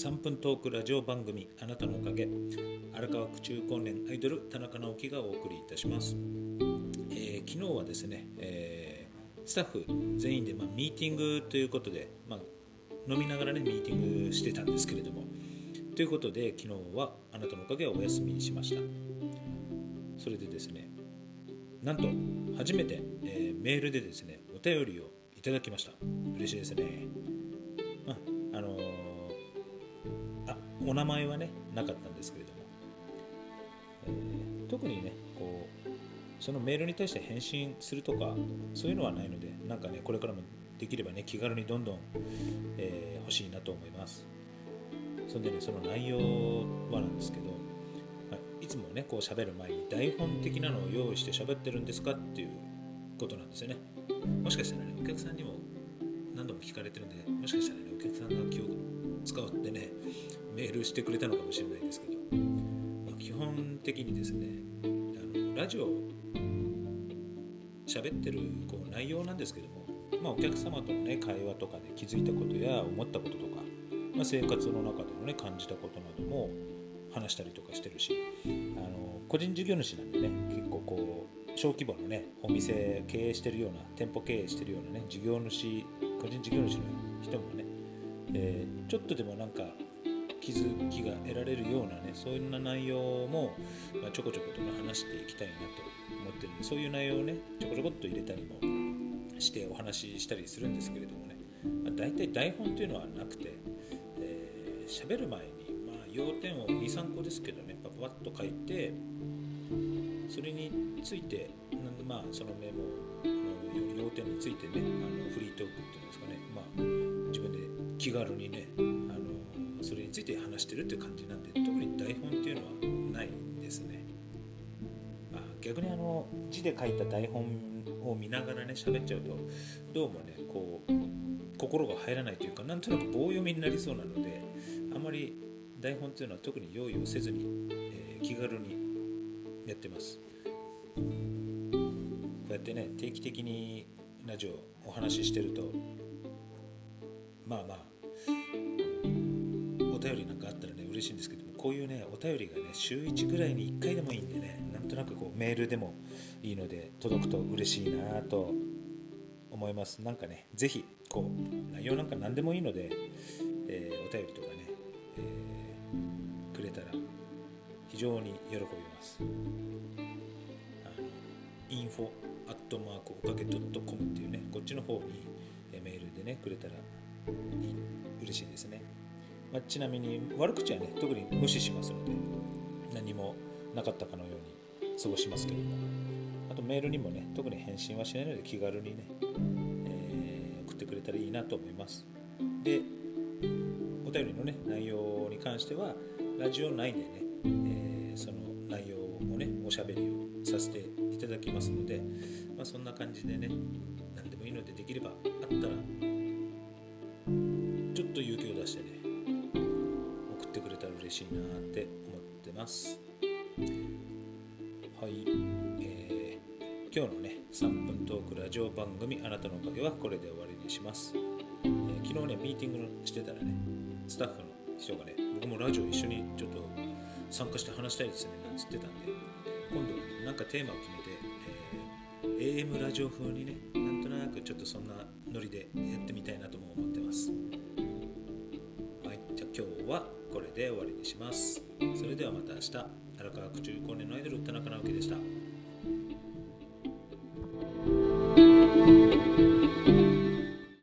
3分トークラジオ番組あなたのおかげ。荒川区中高年アイドル田中直樹がお送りいたします、えー、昨日はですね、えー、スタッフ全員で、まあ、ミーティングということで、まあ、飲みながらねミーティングしてたんですけれども。ということで昨日はあなたのおかげをお休みにしました。それでですねなんと初めて、えー、メールでですねお便りをいただきました。嬉しいですね。ああのお名前はねなかったんですけれども、えー、特にねこうそのメールに対して返信するとかそういうのはないのでなんかねこれからもできればね気軽にどんどん、えー、欲しいなと思います。そんでねその内容はなんですけど、まあ、いつもねこう喋る前に台本的なのを用意して喋ってるんですかっていうことなんですよね。もしかしたらねお客さんにも何度も聞かれてるんでもしかしたらねお客さんが気を使ってねメールしてくれたのかもしれないですけど、まあ、基本的にですねあのラジオ喋ってるこう内容なんですけども、まあ、お客様との、ね、会話とかで気づいたことや思ったこととか、まあ、生活の中での、ね、感じたことなども話したりとかしてるしあの個人事業主なんでね結構こう小規模のねお店経営してるような店舗経営してるようなね事業主個人事業主の人もね、えー、ちょっとでもなんか気づきが得られるようなねそういう内容も、まあ、ちょこちょこと話していきたいなと思ってるんでそういう内容をねちょこちょこっと入れたりもしてお話ししたりするんですけれどもね、まあ、大体台本というのはなくて喋、えー、る前に、まあ、要点を23個ですけどねパパッと書いてそれについてなんでまあそのメモの要点についてね気軽にねあのそれについて話してるっていう感じなんで特に台本っていうのはないですね、まあ、逆にあの字で書いた台本を見ながらね喋っちゃうとどうもねこう心が入らないというかなんとなく棒読みになりそうなのであまり台本っていうのは特に用意をせずに、えー、気軽にやってます。こうやってね定期的にラジオお話ししてるとまあまあ便りなんかあったらね嬉しいんですけどもこういうねお便りがね週1ぐらいに1回でもいいんでねなんとなくこうメールでもいいので届くと嬉しいなと思います。なんかね是非こう内容なんか何でもいいので、えー、お便りとかね、えー、くれたら非常に喜びます。あのインフォアットマークおかげ .com っていうねこっちの方にメールでねくれたら嬉しいですね。まあ、ちなみに悪口はね特に無視しますので何もなかったかのように過ごしますけども。あとメールにもね特に返信はしないので気軽にね、えー、送ってくれたらいいなと思います。でお便りのね内容に関してはラジオ内でね、えー、その内容をねおしゃべりをさせていただきますので、まあ、そんな感じでね何でもいいのでできればあったらちょっと勇気を出してね嬉しいなって思ってます。はい、えー、今日のね3分トークラジオ番組あなたのおかげはこれで終わりにします、えー、昨日ねミーティングしてたらねスタッフの人がね僕もラジオ一緒にちょっと参加して話したいですねなんつってたんで今度はねなんかテーマを決めて、えー、AM ラジオ風にねなんとなくちょっとそんなノリでやってみたいなとも思ってします。それではまた明日。荒川区中高年のアイドル田中直樹でした。